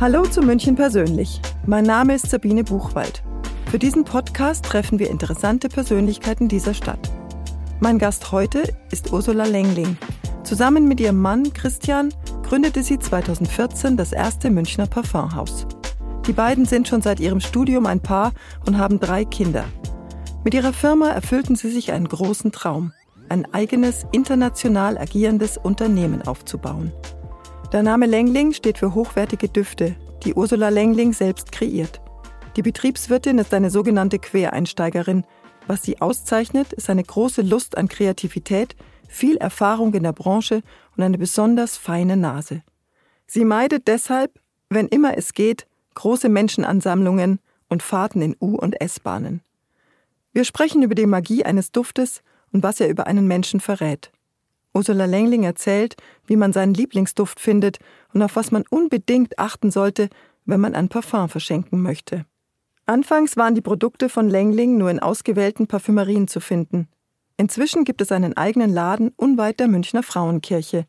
Hallo zu München persönlich. Mein Name ist Sabine Buchwald. Für diesen Podcast treffen wir interessante Persönlichkeiten dieser Stadt. Mein Gast heute ist Ursula Lengling. Zusammen mit ihrem Mann Christian gründete sie 2014 das erste Münchner Parfumhaus. Die beiden sind schon seit ihrem Studium ein Paar und haben drei Kinder. Mit ihrer Firma erfüllten sie sich einen großen Traum, ein eigenes international agierendes Unternehmen aufzubauen. Der Name Lengling steht für hochwertige Düfte, die Ursula Lengling selbst kreiert. Die Betriebswirtin ist eine sogenannte Quereinsteigerin. Was sie auszeichnet, ist eine große Lust an Kreativität, viel Erfahrung in der Branche und eine besonders feine Nase. Sie meidet deshalb, wenn immer es geht, große Menschenansammlungen und Fahrten in U- und S-Bahnen. Wir sprechen über die Magie eines Duftes und was er über einen Menschen verrät. Ursula Lengling erzählt, wie man seinen Lieblingsduft findet und auf was man unbedingt achten sollte, wenn man ein Parfum verschenken möchte. Anfangs waren die Produkte von Lengling nur in ausgewählten Parfümerien zu finden. Inzwischen gibt es einen eigenen Laden unweit der Münchner Frauenkirche.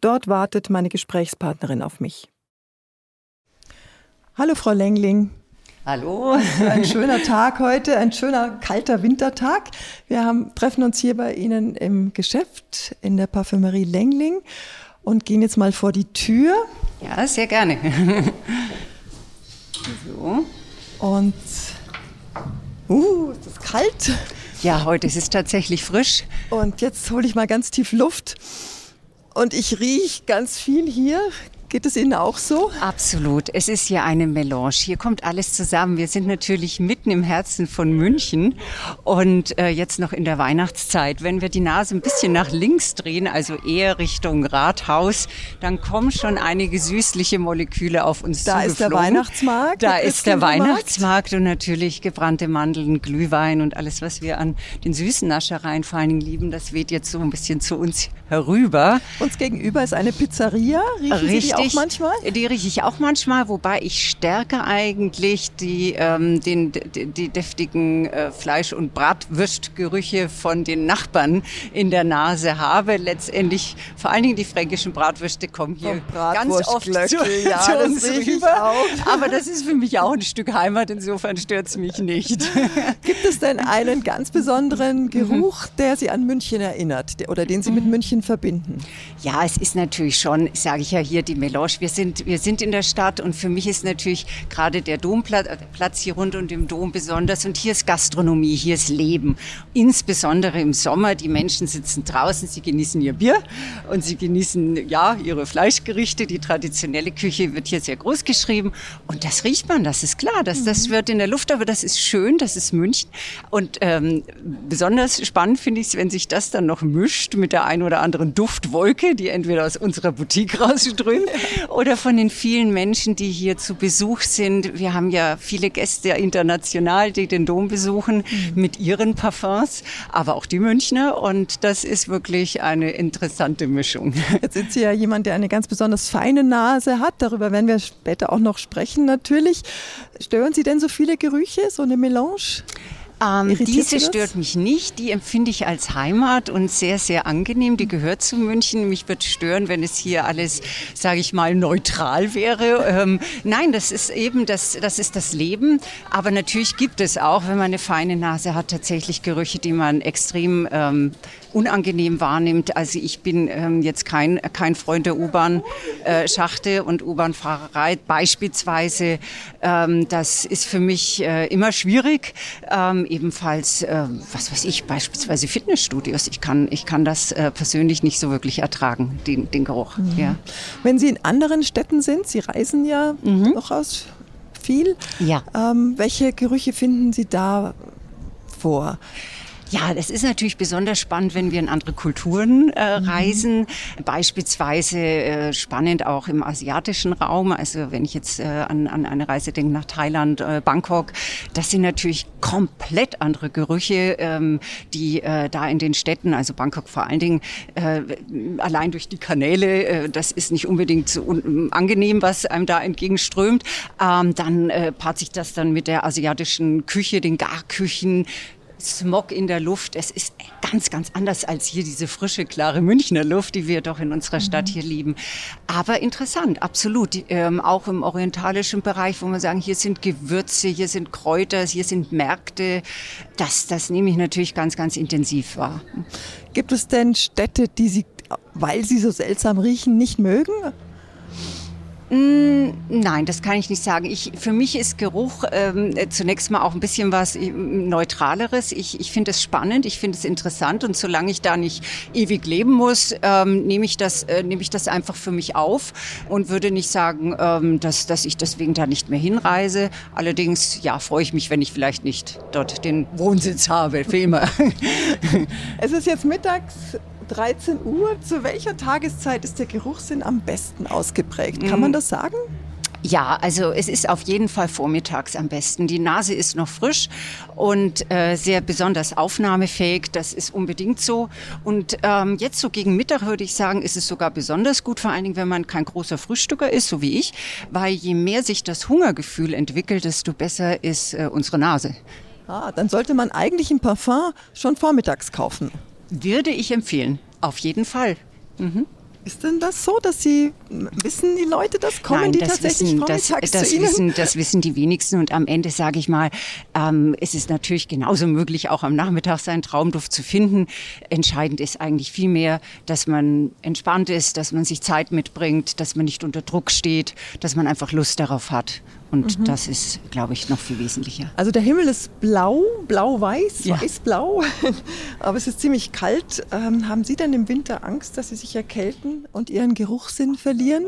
Dort wartet meine Gesprächspartnerin auf mich. Hallo Frau Lengling. Hallo. Ein schöner Tag heute, ein schöner kalter Wintertag. Wir haben, treffen uns hier bei Ihnen im Geschäft in der Parfümerie Lengling und gehen jetzt mal vor die Tür. Ja, sehr gerne. so. Und uh, ist das kalt? Ja, heute ist es tatsächlich frisch. Und jetzt hole ich mal ganz tief Luft. Und ich rieche ganz viel hier, Geht es Ihnen auch so? Absolut. Es ist hier eine Melange. Hier kommt alles zusammen. Wir sind natürlich mitten im Herzen von München und äh, jetzt noch in der Weihnachtszeit. Wenn wir die Nase ein bisschen nach links drehen, also eher Richtung Rathaus, dann kommen schon einige süßliche Moleküle auf uns Da ist der Weihnachtsmarkt. Da ist der Weihnachtsmarkt und natürlich gebrannte Mandeln, Glühwein und alles, was wir an den süßen Naschereien vor allen Dingen lieben, das weht jetzt so ein bisschen zu uns herüber. Uns gegenüber ist eine Pizzeria. Riechen Richtig auch manchmal? Die rieche ich auch manchmal, wobei ich stärker eigentlich die, ähm, den, die, die deftigen äh, Fleisch- und Bratwürstgerüche von den Nachbarn in der Nase habe. Letztendlich, vor allen Dingen die fränkischen Bratwürste kommen hier ganz oft zu, ja, zu uns rüber. Aber das ist für mich auch ein Stück Heimat, insofern stört es mich nicht. Gibt es denn einen ganz besonderen Geruch, der Sie an München erinnert oder den Sie mit München verbinden? Ja, es ist natürlich schon, sage ich ja hier, die Melange. Wir sind, wir sind in der Stadt und für mich ist natürlich gerade der Domplatz äh, Platz hier rund um den Dom besonders. Und hier ist Gastronomie, hier ist Leben. Insbesondere im Sommer. Die Menschen sitzen draußen, sie genießen ihr Bier und sie genießen ja ihre Fleischgerichte. Die traditionelle Küche wird hier sehr groß geschrieben. Und das riecht man, das ist klar. Das, das mhm. wird in der Luft, aber das ist schön, das ist München. Und ähm, besonders spannend finde ich es, wenn sich das dann noch mischt mit der ein oder anderen Duftwolke, die entweder aus unserer Boutique rausströmt oder von den vielen Menschen, die hier zu Besuch sind. Wir haben ja viele Gäste international, die den Dom besuchen mhm. mit ihren Parfums, aber auch die Münchner und das ist wirklich eine interessante Mischung. Jetzt sind Sie ja jemand, der eine ganz besonders feine Nase hat. Darüber werden wir später auch noch sprechen natürlich. Stören Sie denn so viele Gerüche, so eine Melange? Ähm, diese stört mich nicht. Die empfinde ich als Heimat und sehr, sehr angenehm. Die gehört zu München. Mich wird stören, wenn es hier alles, sage ich mal, neutral wäre. Ähm, nein, das ist eben das, das ist das Leben. Aber natürlich gibt es auch, wenn man eine feine Nase hat, tatsächlich Gerüche, die man extrem ähm, unangenehm wahrnimmt. Also ich bin ähm, jetzt kein, kein Freund der U-Bahn-Schachte äh, und U-Bahn-Fahrerei beispielsweise. Ähm, das ist für mich äh, immer schwierig. Ähm, ebenfalls, äh, was weiß ich, beispielsweise Fitnessstudios. Ich kann, ich kann das äh, persönlich nicht so wirklich ertragen, den, den Geruch. Mhm. Ja. Wenn Sie in anderen Städten sind, Sie reisen ja mhm. durchaus viel. Ja. Ähm, welche Gerüche finden Sie da vor? Ja, das ist natürlich besonders spannend, wenn wir in andere Kulturen äh, mhm. reisen. Beispielsweise äh, spannend auch im asiatischen Raum. Also wenn ich jetzt äh, an, an eine Reise denke nach Thailand, äh, Bangkok, das sind natürlich komplett andere Gerüche, ähm, die äh, da in den Städten, also Bangkok vor allen Dingen, äh, allein durch die Kanäle, äh, das ist nicht unbedingt so un angenehm, was einem da entgegenströmt. Ähm, dann äh, paart sich das dann mit der asiatischen Küche, den Garküchen, Smog in der Luft. Es ist ganz, ganz anders als hier diese frische, klare Münchner Luft, die wir doch in unserer Stadt hier lieben. Aber interessant, absolut. Ähm, auch im orientalischen Bereich, wo man sagen, hier sind Gewürze, hier sind Kräuter, hier sind Märkte. Das, das nehme ich natürlich ganz, ganz intensiv wahr. Gibt es denn Städte, die Sie, weil sie so seltsam riechen, nicht mögen? Mm, nein, das kann ich nicht sagen. Ich, für mich ist Geruch ähm, zunächst mal auch ein bisschen was äh, Neutraleres. Ich, ich finde es spannend, ich finde es interessant und solange ich da nicht ewig leben muss, ähm, nehme ich, das, äh, nehme ich das einfach für mich auf und würde nicht sagen, ähm, dass, dass ich deswegen da nicht mehr hinreise. Allerdings, ja, freue ich mich, wenn ich vielleicht nicht dort den Wohnsitz habe, für immer. es ist jetzt mittags 13 Uhr. Zu welcher Tageszeit ist der Geruchssinn am besten ausgeprägt? Kann man mm. das sagen? Ja, also es ist auf jeden Fall vormittags am besten. Die Nase ist noch frisch und äh, sehr besonders aufnahmefähig. Das ist unbedingt so. Und ähm, jetzt so gegen Mittag würde ich sagen, ist es sogar besonders gut, vor allen Dingen, wenn man kein großer Frühstücker ist, so wie ich, weil je mehr sich das Hungergefühl entwickelt, desto besser ist äh, unsere Nase. Ah, dann sollte man eigentlich ein Parfum schon vormittags kaufen. Würde ich empfehlen, auf jeden Fall. Mhm. Ist denn das so, dass Sie wissen die Leute das? Kommen Nein, die das tatsächlich wissen, das, das zu Ihnen? Wissen, das wissen die wenigsten und am Ende sage ich mal, ähm, es ist natürlich genauso möglich, auch am Nachmittag seinen Traumduft zu finden. Entscheidend ist eigentlich vielmehr, dass man entspannt ist, dass man sich Zeit mitbringt, dass man nicht unter Druck steht, dass man einfach Lust darauf hat. Und mhm. das ist, glaube ich, noch viel wesentlicher. Also der Himmel ist blau, blau-weiß, ja. weiß-blau, aber es ist ziemlich kalt. Ähm, haben Sie denn im Winter Angst, dass Sie sich erkälten und Ihren Geruchssinn verlieren?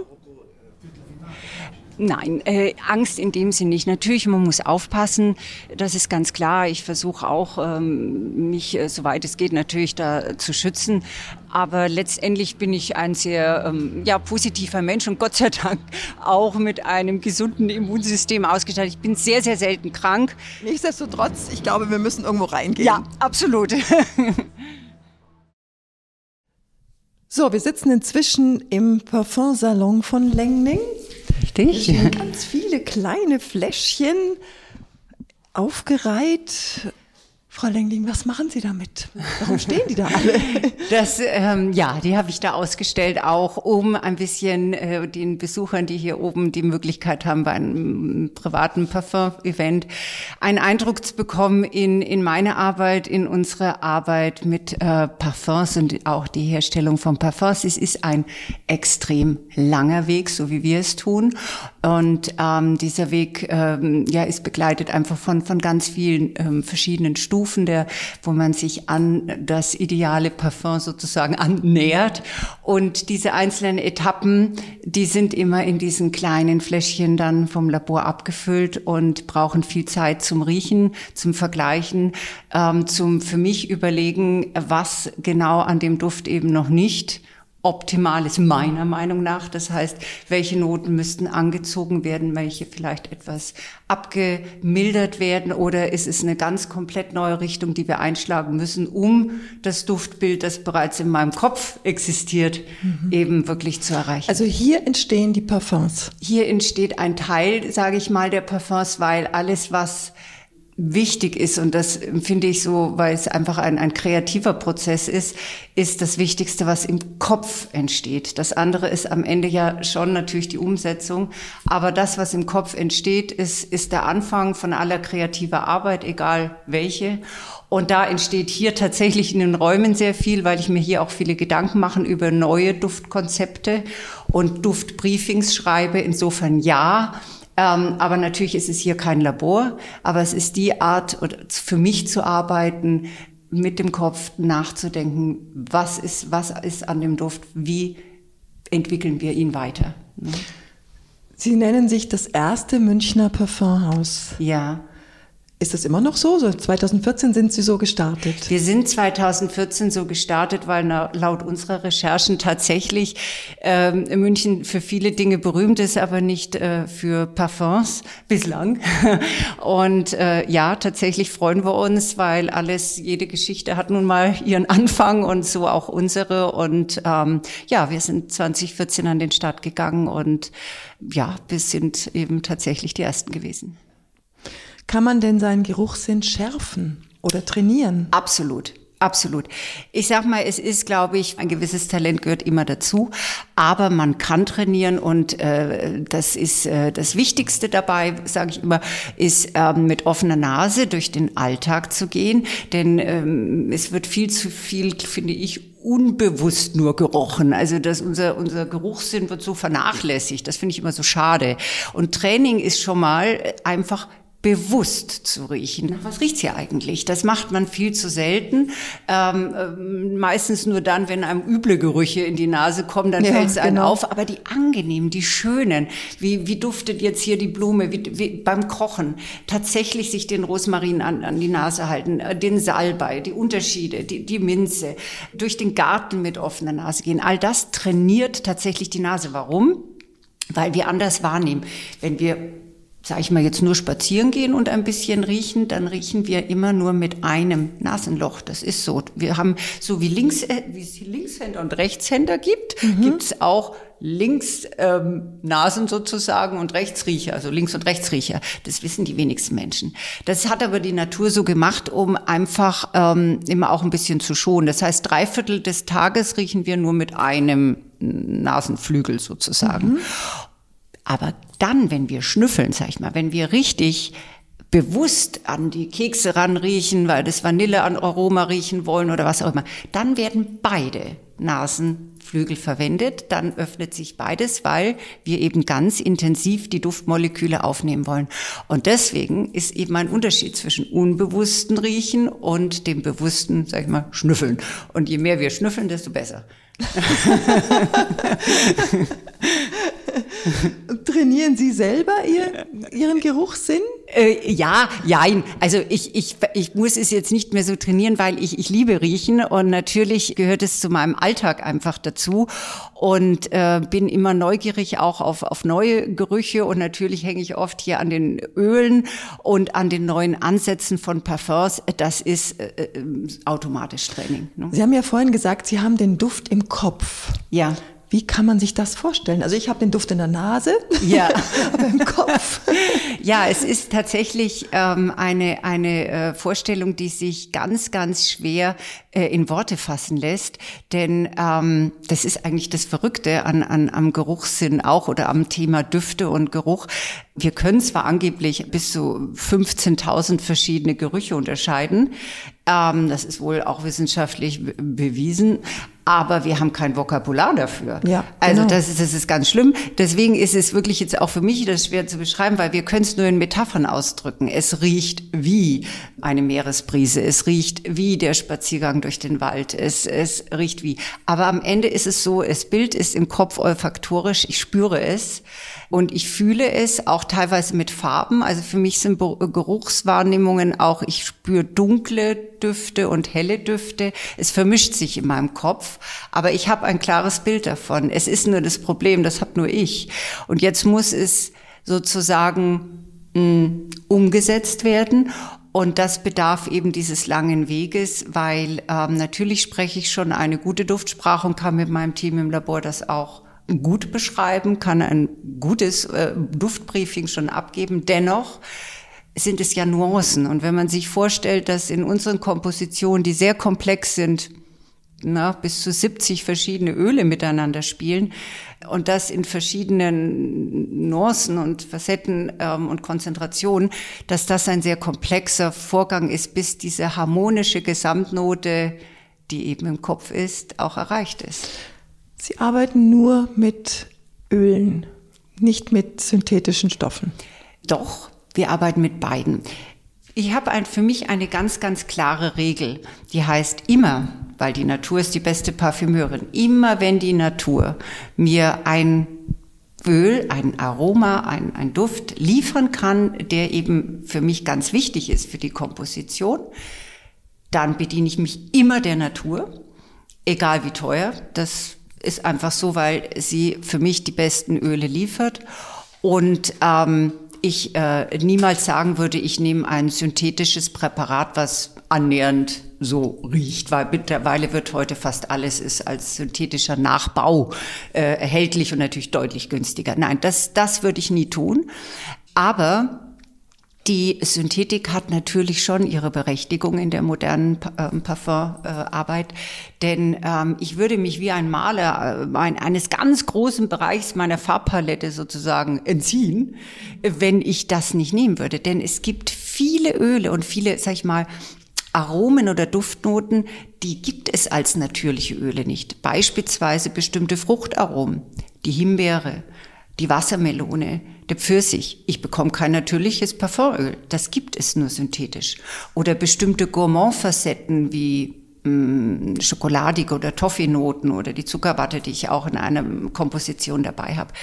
Nein, äh, Angst in dem Sinn nicht. Natürlich, man muss aufpassen, das ist ganz klar. Ich versuche auch, ähm, mich, äh, soweit es geht, natürlich da zu schützen. Aber letztendlich bin ich ein sehr ähm, ja, positiver Mensch und Gott sei Dank auch mit einem gesunden Immunsystem ausgestattet. Ich bin sehr, sehr selten krank. Nichtsdestotrotz, ich glaube, wir müssen irgendwo reingehen. Ja, absolut. so, wir sitzen inzwischen im Parfumsalon von Lengning. Richtig. Ganz viele kleine Fläschchen aufgereiht Frau Lengling, was machen Sie damit? Warum stehen die da alle? Das, ähm, ja, die habe ich da ausgestellt, auch um ein bisschen äh, den Besuchern, die hier oben die Möglichkeit haben, bei einem privaten Parfum-Event einen Eindruck zu bekommen in, in meine Arbeit, in unsere Arbeit mit äh, Parfums und auch die Herstellung von Parfums. Es ist ein extrem langer Weg, so wie wir es tun. Und ähm, dieser Weg ähm, ja, ist begleitet einfach von, von ganz vielen ähm, verschiedenen Stufen, der, wo man sich an das ideale Parfum sozusagen annähert. Und diese einzelnen Etappen, die sind immer in diesen kleinen Fläschchen dann vom Labor abgefüllt und brauchen viel Zeit zum Riechen, zum Vergleichen, ähm, zum für mich überlegen, was genau an dem Duft eben noch nicht optimal ist, meiner Meinung nach. Das heißt, welche Noten müssten angezogen werden, welche vielleicht etwas abgemildert werden oder ist es eine ganz komplett neue Richtung, die wir einschlagen müssen, um das Duftbild, das bereits in meinem Kopf existiert, mhm. eben wirklich zu erreichen. Also hier entstehen die Parfums. Hier entsteht ein Teil, sage ich mal, der Parfums, weil alles, was wichtig ist, und das finde ich so, weil es einfach ein, ein kreativer Prozess ist, ist das Wichtigste, was im Kopf entsteht. Das andere ist am Ende ja schon natürlich die Umsetzung, aber das, was im Kopf entsteht, ist, ist der Anfang von aller kreativer Arbeit, egal welche. Und da entsteht hier tatsächlich in den Räumen sehr viel, weil ich mir hier auch viele Gedanken mache über neue Duftkonzepte und Duftbriefings schreibe. Insofern ja, ähm, aber natürlich ist es hier kein Labor, aber es ist die Art, für mich zu arbeiten, mit dem Kopf nachzudenken, was ist, was ist an dem Duft, wie entwickeln wir ihn weiter. Ne? Sie nennen sich das erste Münchner Parfumhaus. Ja. Ist das immer noch so? so? 2014 sind Sie so gestartet? Wir sind 2014 so gestartet, weil laut unserer Recherchen tatsächlich ähm, München für viele Dinge berühmt ist, aber nicht äh, für Parfums bislang. Und äh, ja, tatsächlich freuen wir uns, weil alles, jede Geschichte hat nun mal ihren Anfang und so auch unsere. Und ähm, ja, wir sind 2014 an den Start gegangen und ja, wir sind eben tatsächlich die Ersten gewesen. Kann man denn seinen Geruchssinn schärfen? oder trainieren. Absolut. Absolut. Ich sag mal, es ist, glaube ich, ein gewisses Talent gehört immer dazu, aber man kann trainieren und äh, das ist äh, das Wichtigste dabei, sage ich immer, ist ähm, mit offener Nase durch den Alltag zu gehen, denn ähm, es wird viel zu viel, finde ich, unbewusst nur gerochen. Also dass unser, unser Geruchssinn wird so vernachlässigt. Das finde ich immer so schade. Und Training ist schon mal einfach bewusst zu riechen. Was riecht's hier eigentlich? Das macht man viel zu selten. Ähm, äh, meistens nur dann, wenn einem üble Gerüche in die Nase kommen, dann ja, fällt es einem genau. auf. Aber die angenehmen, die schönen, wie, wie duftet jetzt hier die Blume, wie, wie beim Kochen, tatsächlich sich den Rosmarin an, an die Nase halten, äh, den Salbei, die Unterschiede, die, die Minze, durch den Garten mit offener Nase gehen. All das trainiert tatsächlich die Nase. Warum? Weil wir anders wahrnehmen. Wenn wir sage ich mal jetzt nur spazieren gehen und ein bisschen riechen, dann riechen wir immer nur mit einem Nasenloch. Das ist so. Wir haben so wie links äh, wie es Linkshänder und Rechtshänder gibt, mhm. gibt es auch links ähm, Nasen sozusagen und Rechtsriecher, also links und Rechtsriecher. Das wissen die wenigsten Menschen. Das hat aber die Natur so gemacht, um einfach ähm, immer auch ein bisschen zu schonen. Das heißt, drei Viertel des Tages riechen wir nur mit einem Nasenflügel sozusagen. Mhm. Aber dann, wenn wir schnüffeln, sag ich mal, wenn wir richtig bewusst an die Kekse ranriechen, weil das Vanille an Aroma riechen wollen oder was auch immer, dann werden beide Nasenflügel verwendet. Dann öffnet sich beides, weil wir eben ganz intensiv die Duftmoleküle aufnehmen wollen. Und deswegen ist eben ein Unterschied zwischen unbewussten Riechen und dem bewussten, sag ich mal, Schnüffeln. Und je mehr wir schnüffeln, desto besser. Trainieren Sie selber ihr, Ihren Geruchssinn? Äh, ja, jein. Also ich, ich, ich muss es jetzt nicht mehr so trainieren, weil ich, ich liebe Riechen und natürlich gehört es zu meinem Alltag einfach dazu und äh, bin immer neugierig auch auf, auf neue Gerüche und natürlich hänge ich oft hier an den Ölen und an den neuen Ansätzen von Parfums. Das ist äh, äh automatisch Training. Ne? Sie haben ja vorhin gesagt, Sie haben den Duft im Kopf. Ja. Wie kann man sich das vorstellen? Also ich habe den Duft in der Nase, ja. aber im Kopf. Ja, es ist tatsächlich ähm, eine, eine äh, Vorstellung, die sich ganz, ganz schwer äh, in Worte fassen lässt. Denn ähm, das ist eigentlich das Verrückte an, an, am Geruchssinn auch oder am Thema Düfte und Geruch. Wir können zwar angeblich bis zu 15.000 verschiedene Gerüche unterscheiden. Ähm, das ist wohl auch wissenschaftlich bewiesen. Aber wir haben kein Vokabular dafür. Ja, also genau. das, ist, das ist ganz schlimm. Deswegen ist es wirklich jetzt auch für mich das schwer zu beschreiben, weil wir können es nur in Metaphern ausdrücken. Es riecht wie eine Meeresbrise. Es riecht wie der Spaziergang durch den Wald. Es, es riecht wie. Aber am Ende ist es so, das Bild ist im Kopf olfaktorisch. Ich spüre es. Und ich fühle es auch teilweise mit Farben. Also für mich sind Geruchswahrnehmungen auch, ich spüre dunkle Düfte und helle Düfte. Es vermischt sich in meinem Kopf. Aber ich habe ein klares Bild davon. Es ist nur das Problem, das habe nur ich. Und jetzt muss es sozusagen mh, mm, umgesetzt werden. Und das bedarf eben dieses langen Weges, weil ähm, natürlich spreche ich schon eine gute Duftsprache und kann mit meinem Team im Labor das auch gut beschreiben, kann ein gutes äh, Duftbriefing schon abgeben. Dennoch sind es ja Nuancen. Und wenn man sich vorstellt, dass in unseren Kompositionen, die sehr komplex sind, na, bis zu 70 verschiedene Öle miteinander spielen und das in verschiedenen Nuancen und Facetten ähm, und Konzentrationen, dass das ein sehr komplexer Vorgang ist, bis diese harmonische Gesamtnote, die eben im Kopf ist, auch erreicht ist. Sie arbeiten nur mit Ölen, nicht mit synthetischen Stoffen. Doch, wir arbeiten mit beiden. Ich habe ein, für mich eine ganz, ganz klare Regel, die heißt immer, weil die Natur ist die beste Parfümeurin, immer wenn die Natur mir ein Öl, ein Aroma, ein, ein Duft liefern kann, der eben für mich ganz wichtig ist für die Komposition, dann bediene ich mich immer der Natur, egal wie teuer. Das ist einfach so, weil sie für mich die besten Öle liefert. Und ähm, ich äh, niemals sagen würde, ich nehme ein synthetisches Präparat, was annähernd so riecht, weil mittlerweile wird heute fast alles ist als synthetischer Nachbau äh, erhältlich und natürlich deutlich günstiger. Nein, das, das würde ich nie tun. Aber Die Synthetik hat natürlich schon ihre Berechtigung in der modernen ähm, Parfumarbeit, denn ähm, ich würde mich wie ein Maler äh, eines ganz großen Bereichs meiner Farbpalette sozusagen entziehen, wenn ich das nicht nehmen würde. Denn es gibt viele Öle und viele, sag ich mal, Aromen oder Duftnoten, die gibt es als natürliche Öle nicht. Beispielsweise bestimmte Fruchtaromen, die Himbeere, die Wassermelone, der Pfirsich. Ich bekomme kein natürliches Parfumöl. Das gibt es nur synthetisch. Oder bestimmte Gourmand-Facetten wie mm, schokoladige oder Toffee-Noten oder die Zuckerwatte, die ich auch in einer Komposition dabei habe.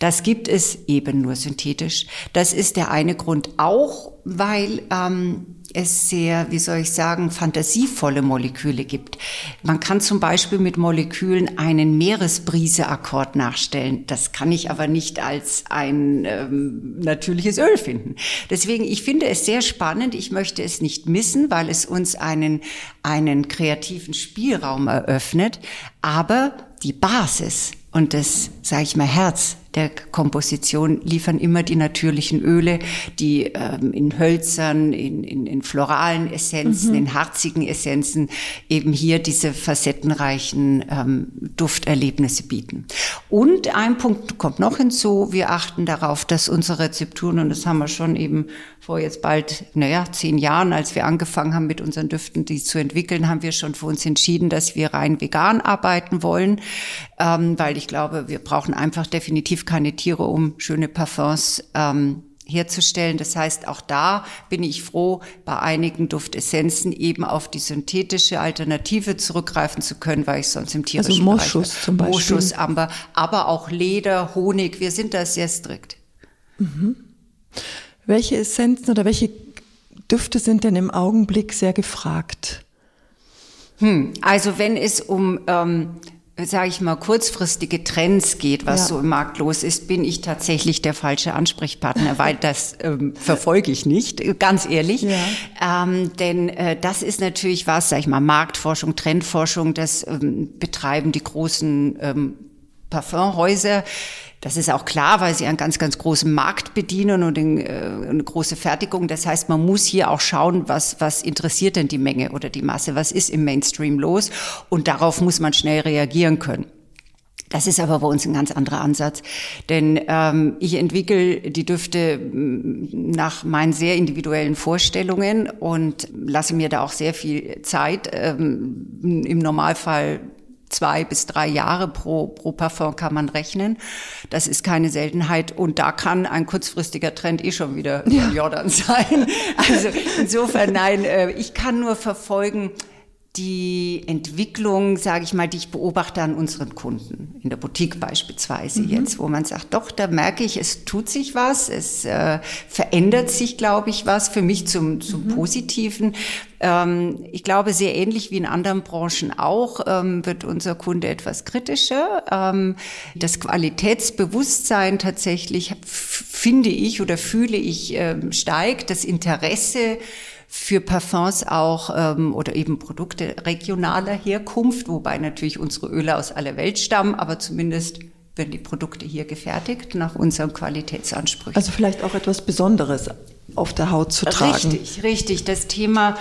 Das gibt es eben nur synthetisch. Das ist der eine Grund auch, weil ähm, es sehr, wie soll ich sagen, fantasievolle Moleküle gibt. Man kann zum Beispiel mit Molekülen einen Meeresbrieseakkord nachstellen. Das kann ich aber nicht als ein ähm, natürliches Öl finden. Deswegen, ich finde es sehr spannend. Ich möchte es nicht missen, weil es uns einen, einen kreativen Spielraum eröffnet. Aber die Basis und das, sage ich mal, Herz der Komposition liefern immer die natürlichen Öle, die ähm, in Hölzern, in, in, in floralen Essenzen, mhm. in harzigen Essenzen eben hier diese facettenreichen ähm, Dufterlebnisse bieten. Und ein Punkt kommt noch hinzu, wir achten darauf, dass unsere Rezepturen, und das haben wir schon eben vor jetzt bald, naja, zehn Jahren, als wir angefangen haben mit unseren Düften, die zu entwickeln, haben wir schon für uns entschieden, dass wir rein vegan arbeiten wollen, ähm, weil ich glaube, wir brauchen einfach definitiv keine Tiere, um schöne Parfums ähm, herzustellen. Das heißt, auch da bin ich froh, bei einigen Duftessenzen eben auf die synthetische Alternative zurückgreifen zu können, weil ich sonst im tierischen also Moschus Bereich, zum Beispiel. Moschus, Amber, aber auch Leder, Honig. Wir sind da sehr strikt. Mhm. Welche Essenzen oder welche Düfte sind denn im Augenblick sehr gefragt? Hm, also wenn es um ähm, sage ich mal, kurzfristige Trends geht, was ja. so im Markt los ist, bin ich tatsächlich der falsche Ansprechpartner, weil das ähm, verfolge ich nicht, ganz ehrlich. Ja. Ähm, denn äh, das ist natürlich was, sage ich mal, Marktforschung, Trendforschung, das ähm, betreiben die großen ähm, Parfumhäuser. Das ist auch klar, weil sie einen ganz, ganz großen Markt bedienen und äh, eine große Fertigung. Das heißt, man muss hier auch schauen, was, was interessiert denn die Menge oder die Masse? Was ist im Mainstream los? Und darauf muss man schnell reagieren können. Das ist aber bei uns ein ganz anderer Ansatz, denn ähm, ich entwickle die Düfte mm, nach meinen sehr individuellen Vorstellungen und lasse mir da auch sehr viel Zeit. Ähm, Im Normalfall zwei bis drei Jahre pro, pro Parfum kann man rechnen. Das ist keine Seltenheit. Und da kann ein kurzfristiger Trend eh schon wieder ja. Jordan sein. Also insofern, nein, äh, ich kann nur verfolgen, die Entwicklung, sage ich mal, die ich beobachte an unseren Kunden, in der Boutique beispielsweise mhm. jetzt, wo man sagt, doch, da merke ich, es tut sich was, es äh, verändert sich, glaube ich, was für mich zum, zum mhm. Positiven. Ähm, ich glaube, sehr ähnlich wie in anderen Branchen auch, ähm, wird unser Kunde etwas kritischer. Ähm, das Qualitätsbewusstsein tatsächlich, finde ich oder fühle ich, ähm, steigt, das Interesse, für Parfums auch ähm, oder eben Produkte regionaler Herkunft, wobei natürlich unsere Öle aus aller Welt stammen, aber zumindest werden die Produkte hier gefertigt nach unseren Qualitätsansprüchen. Also vielleicht auch etwas Besonderes auf der Haut zu tragen. Richtig, richtig. Das Thema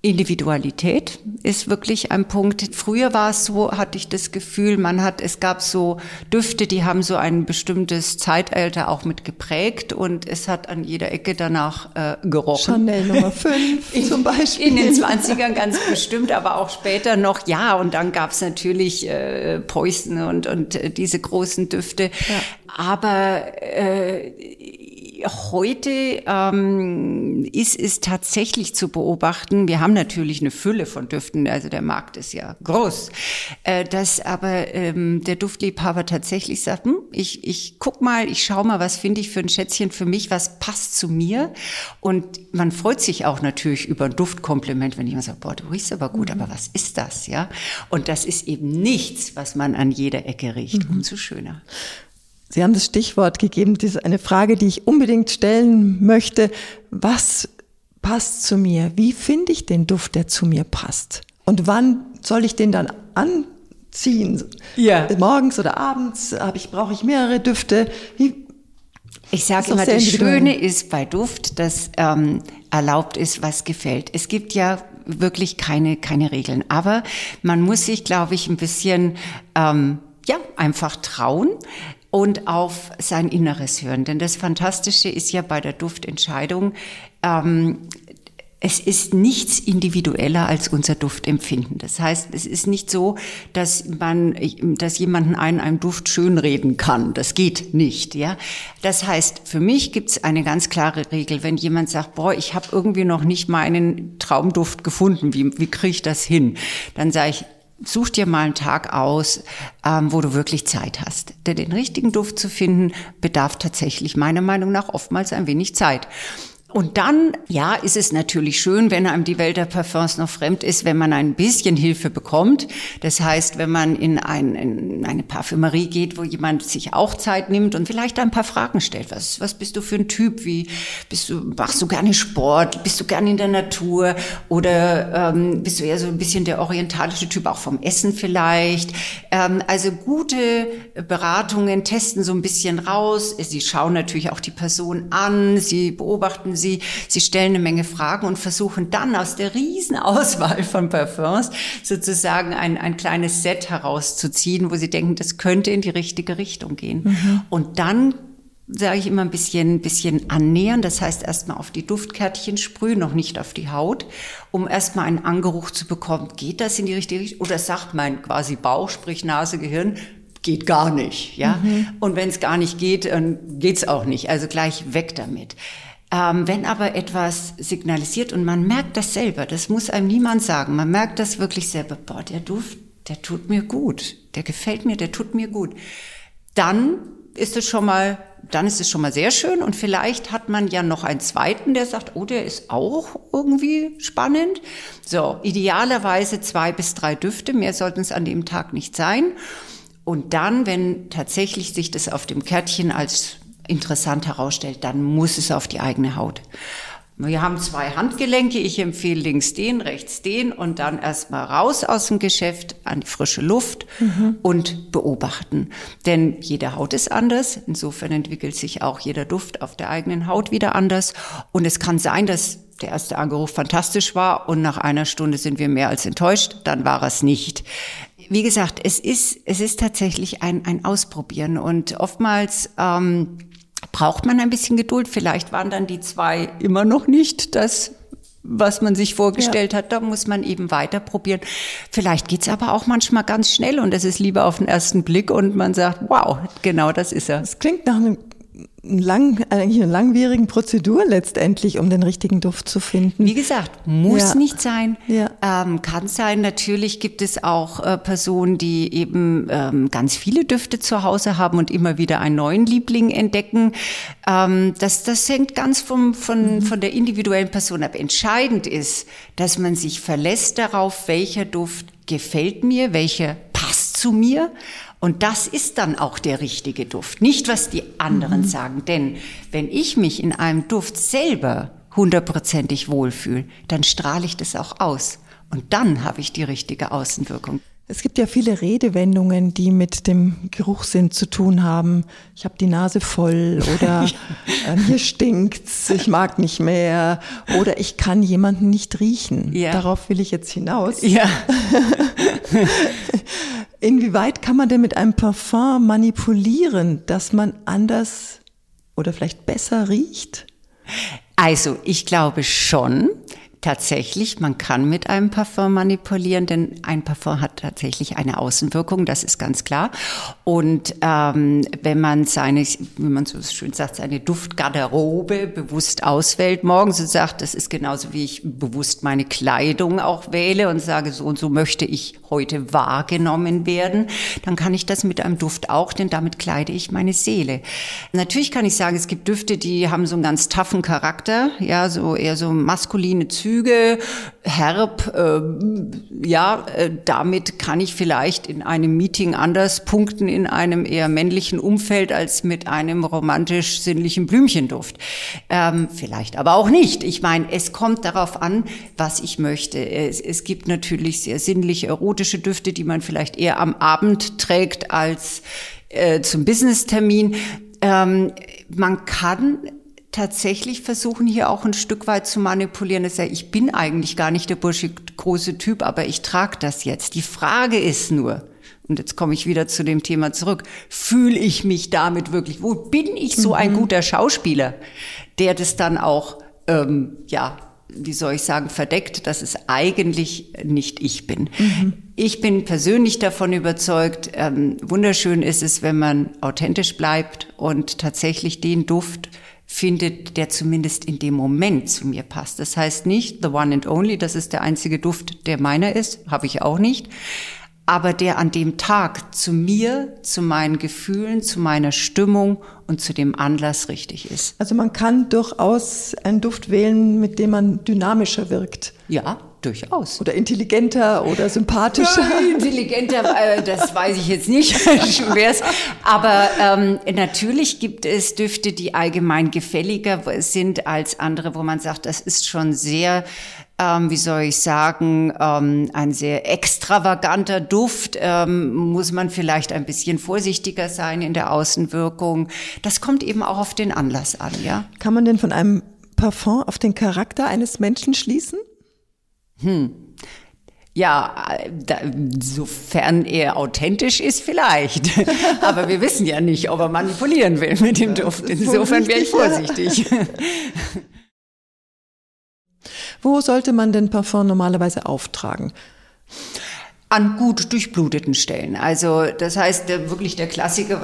Individualität ist wirklich ein Punkt. Früher war es so, hatte ich das Gefühl, man hat, es gab so Düfte, die haben so ein bestimmtes Zeitalter auch mit geprägt und es hat an jeder Ecke danach äh, gerochen. Chanel Nummer 5 zum Beispiel. In den 20ern ganz bestimmt, aber auch später noch, ja. Und dann gab es natürlich äh, Poison und, und äh, diese großen Düfte. Ja. Aber äh, heute ähm, ist es tatsächlich zu beobachten, wir haben natürlich eine Fülle von Düften, also der Markt ist ja groß, äh, dass aber ähm, der Duftliebhaber tatsächlich sagt, hm, ich, ich guck mal, ich schau mal, was finde ich für ein Schätzchen für mich, was passt zu mir. Und man freut sich auch natürlich über ein Duftkompliment, wenn jemand sagt, boah, du riechst aber gut, mhm. aber was ist das, ja? Und das ist eben nichts, was man an jeder Ecke riecht, mhm. umso schöner. Sie haben das Stichwort gegeben, das ist eine Frage, die ich unbedingt stellen möchte. Was passt zu mir? Wie finde ich den Duft, der zu mir passt? Und wann soll ich den dann anziehen? Ja. Morgens oder abends? ich, brauche ich mehrere Düfte? Wie, Ich sage immer, das Schöne ist bei Duft, dass ähm, erlaubt ist, was gefällt. Es gibt ja wirklich keine, keine Regeln. Aber man muss sich, glaube ich, ein bisschen, ähm, ja, einfach trauen und auf sein Inneres hören. Denn das Fantastische ist ja bei der Duftentscheidung, ähm, es ist nichts individueller als unser Duftempfinden. Das heißt, es ist nicht so, dass man, dass jemanden einen einem Duft schönreden kann. Das geht nicht, ja. Das heißt, für mich gibt es eine ganz klare Regel. Wenn jemand sagt, boah, ich habe irgendwie noch nicht meinen Traumduft gefunden, wie, wie kriege ich das hin? Dann sage ich, Such dir mal einen Tag aus, ähm, wo du wirklich Zeit hast. Denn den richtigen Duft zu finden, bedarf tatsächlich meiner Meinung nach oftmals ein wenig Zeit. Und dann, ja, ist es natürlich schön, wenn einem die Welt der Parfums noch fremd ist, wenn man ein bisschen Hilfe bekommt. Das heißt, wenn man in, ein, in eine Parfümerie geht, wo jemand sich auch Zeit nimmt und vielleicht ein paar Fragen stellt. Was, was bist du für ein Typ? Wie bist du, machst du gerne Sport? Bist du gerne in der Natur? Oder ähm, bist du eher so ein bisschen der orientalische Typ, auch vom Essen vielleicht? Ähm, also gute Beratungen testen so ein bisschen raus. Sie schauen natürlich auch die Person an, sie beobachten Sie, Sie stellen eine Menge Fragen und versuchen dann aus der riesen Auswahl von Parfums sozusagen ein, ein kleines Set herauszuziehen, wo Sie denken, das könnte in die richtige Richtung gehen. Mhm. Und dann sage ich immer ein bisschen, bisschen annähern. Das heißt erstmal auf die Duftkärtchen sprühen, noch nicht auf die Haut, um erstmal einen Angeruch zu bekommen. Geht das in die richtige Richtung? Oder sagt mein quasi Bauch, sprich Nase, Gehirn, geht gar nicht, ja? Mhm. Und wenn es gar nicht geht, dann geht's auch nicht. Also gleich weg damit. Ähm, wenn aber etwas signalisiert und man merkt das selber, das muss einem niemand sagen, man merkt das wirklich selber, boah, der Duft, der tut mir gut, der gefällt mir, der tut mir gut, dann ist es schon mal, dann ist es schon mal sehr schön und vielleicht hat man ja noch einen zweiten, der sagt, oh, der ist auch irgendwie spannend. So, idealerweise zwei bis drei Düfte, mehr sollten es an dem Tag nicht sein. Und dann, wenn tatsächlich sich das auf dem Kärtchen als interessant herausstellt, dann muss es auf die eigene Haut. Wir haben zwei Handgelenke. Ich empfehle links den, rechts den und dann erstmal raus aus dem Geschäft an die frische Luft mhm. und beobachten. Denn jede Haut ist anders. Insofern entwickelt sich auch jeder Duft auf der eigenen Haut wieder anders. Und es kann sein, dass der erste Angeruch fantastisch war und nach einer Stunde sind wir mehr als enttäuscht. Dann war es nicht wie gesagt, es ist, es ist tatsächlich ein, ein Ausprobieren und oftmals ähm, braucht man ein bisschen Geduld. Vielleicht waren dann die zwei immer noch nicht das, was man sich vorgestellt ja. hat. Da muss man eben weiter probieren. Vielleicht geht's aber auch manchmal ganz schnell und es ist lieber auf den ersten Blick und man sagt, wow, genau das ist er. Das klingt nach einem lang, eigentlich eine langwierigen Prozedur letztendlich, um den richtigen Duft zu finden. Wie gesagt, muss ja. nicht sein, ja. ähm, kann sein. Natürlich gibt es auch äh, Personen, die eben ähm, ganz viele Düfte zu Hause haben und immer wieder einen neuen Liebling entdecken. Ähm, das, das hängt ganz vom, von, mhm. von der individuellen Person ab. Entscheidend ist, dass man sich verlässt darauf, welcher Duft gefällt mir, welcher passt zu mir und das ist dann auch der richtige Duft, nicht was die anderen mhm. sagen. Denn wenn ich mich in einem Duft selber hundertprozentig wohlfühle, dann strahle ich das auch aus. Und dann habe ich die richtige Außenwirkung. Es gibt ja viele Redewendungen, die mit dem Geruchssinn zu tun haben. Ich habe die Nase voll oder äh, hier stinkt's, ich mag nicht mehr oder ich kann jemanden nicht riechen. Ja. Darauf will ich jetzt hinaus. Ja. Inwieweit kann man denn mit einem Parfum manipulieren, dass man anders oder vielleicht besser riecht? Also, ich glaube schon. Tatsächlich, man kann mit einem Parfum manipulieren, denn ein Parfum hat tatsächlich eine Außenwirkung, das ist ganz klar. Und ähm, wenn man seine, wie man so schön sagt, seine Duftgarderobe bewusst auswählt morgens und sagt, das ist genauso wie ich bewusst meine Kleidung auch wähle und sage, so und so möchte ich heute wahrgenommen werden, dann kann ich das mit einem Duft auch, denn damit kleide ich meine Seele. Natürlich kann ich sagen, es gibt Düfte, die haben so einen ganz taffen Charakter, ja, so eher so maskuline Züge herb, äh, ja, äh, damit kann ich vielleicht in einem Meeting anders punkten in einem eher männlichen Umfeld als mit einem romantisch-sinnlichen Blümchenduft. Ähm, vielleicht aber auch nicht. Ich meine, es kommt darauf an, was ich möchte. Es, es gibt natürlich sehr sinnlich erotische Düfte, die man vielleicht eher am Abend trägt als äh, zum Business-Termin. Ähm, man kann tatsächlich versuchen, hier auch ein Stück weit zu manipulieren. Das ist ja, ich bin eigentlich gar nicht der bursche große Typ, aber ich trage das jetzt. Die Frage ist nur, und jetzt komme ich wieder zu dem Thema zurück, fühle ich mich damit wirklich, wo bin ich so ein mhm. guter Schauspieler, der das dann auch, ähm, ja, wie soll ich sagen, verdeckt, dass es eigentlich nicht ich bin. Mhm. Ich bin persönlich davon überzeugt, ähm, wunderschön ist es, wenn man authentisch bleibt und tatsächlich den Duft findet, der zumindest in dem Moment zu mir passt. Das heißt nicht the one and only, das ist der einzige Duft, der meiner ist, habe ich auch nicht aber der an dem Tag zu mir, zu meinen Gefühlen, zu meiner Stimmung und zu dem Anlass richtig ist. Also man kann durchaus einen Duft wählen, mit dem man dynamischer wirkt. Ja, durchaus. Oder intelligenter oder sympathischer. intelligenter, äh, das weiß ich jetzt nicht, schwer's. Aber ähm, natürlich gibt es Düfte, die allgemein gefälliger sind als andere, wo man sagt, das ist schon sehr ähm, wie soll ich sagen, ähm, ein sehr extravaganter Duft, ähm, muss man vielleicht ein bisschen vorsichtiger sein in der Außenwirkung. Das kommt eben auch auf den Anlass an, ja. Kann man denn von einem Parfum auf den Charakter eines Menschen schließen? Hm. Ja, da, sofern er authentisch ist, vielleicht. Aber wir wissen ja nicht, ob er manipulieren will mit dem Duft. Insofern wäre ich vorsichtig. Wo sollte man denn Parfum normalerweise auftragen? an gut durchbluteten Stellen. Also das heißt der, wirklich der Klassiker,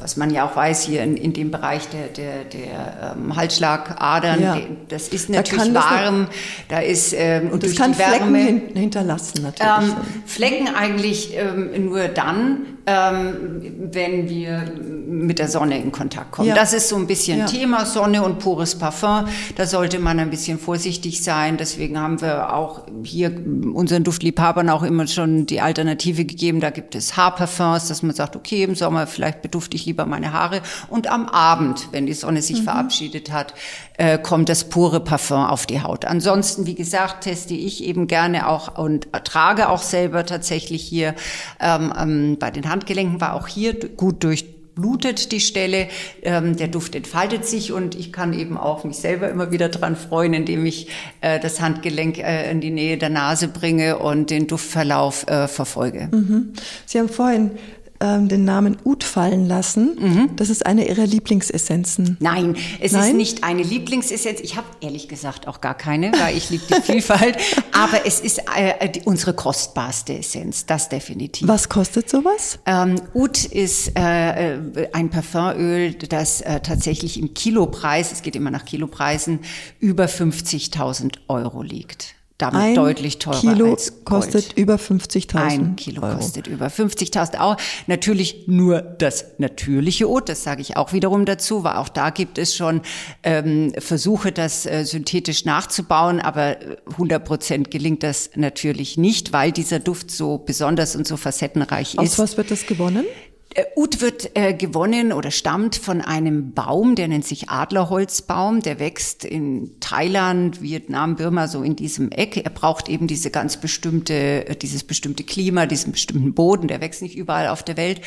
was man ja auch weiß hier in, in dem Bereich der, der, der ähm, Halsschlagadern, ja. das ist natürlich da warm, da ist ähm, und das durch kann die Wärme Flecken hinterlassen natürlich. Ähm, Flecken eigentlich ähm, nur dann, ähm, wenn wir mit der Sonne in Kontakt kommen. Ja. Das ist so ein bisschen ja. Thema Sonne und pures Parfum. Da sollte man ein bisschen vorsichtig sein. Deswegen haben wir auch hier unseren Duftliebhabern auch immer schon die Alternative gegeben. Da gibt es Haarparfums, dass man sagt, okay, im Sommer vielleicht bedufte ich lieber meine Haare. Und am Abend, wenn die Sonne sich mhm. verabschiedet hat, äh, kommt das pure Parfum auf die Haut. Ansonsten, wie gesagt, teste ich eben gerne auch und trage auch selber tatsächlich hier ähm, ähm, bei den Handgelenken war auch hier gut durch blutet die Stelle, ähm, der Duft entfaltet sich und ich kann eben auch mich selber immer wieder dran freuen, indem ich äh, das Handgelenk äh, in die Nähe der Nase bringe und den Duftverlauf äh, verfolge. Mhm. Sie haben vorhin ähm, den Namen Ud fallen lassen. Mhm. Das ist eine Ihrer Lieblingsessenzen. Nein, es Nein? ist nicht eine Lieblingsessenz. Ich habe ehrlich gesagt auch gar keine, weil ich liebe die Vielfalt. Aber es ist äh, die, unsere kostbarste Essenz, das definitiv. Was kostet sowas? Ähm, Ud ist äh, äh ein Parfumöl, das äh, tatsächlich im Kilopreis, es geht immer nach Kilopreisen, über 50.000 Euro liegt damit ein deutlich teurer Kilo als Gold. kostet über 50.000 Ein Kilo Euro. kostet über 50.000 Euro. Natürlich nur das natürliche Oat, das sage ich auch wiederum dazu, weil auch da gibt es schon ähm, Versuche, das äh, synthetisch nachzubauen, aber 100 Prozent gelingt das natürlich nicht, weil dieser Duft so besonders und so facettenreich ist. Aus was wird das gewonnen? Äh, Ud wird äh, gewonnen oder stammt von einem Baum, der nennt sich Adlerholzbaum. Der wächst in Thailand, Vietnam, Birma, so in diesem Eck. Er braucht eben diese ganz bestimmte, äh, dieses bestimmte Klima, diesen bestimmten Boden. Der wächst nicht überall auf der Welt.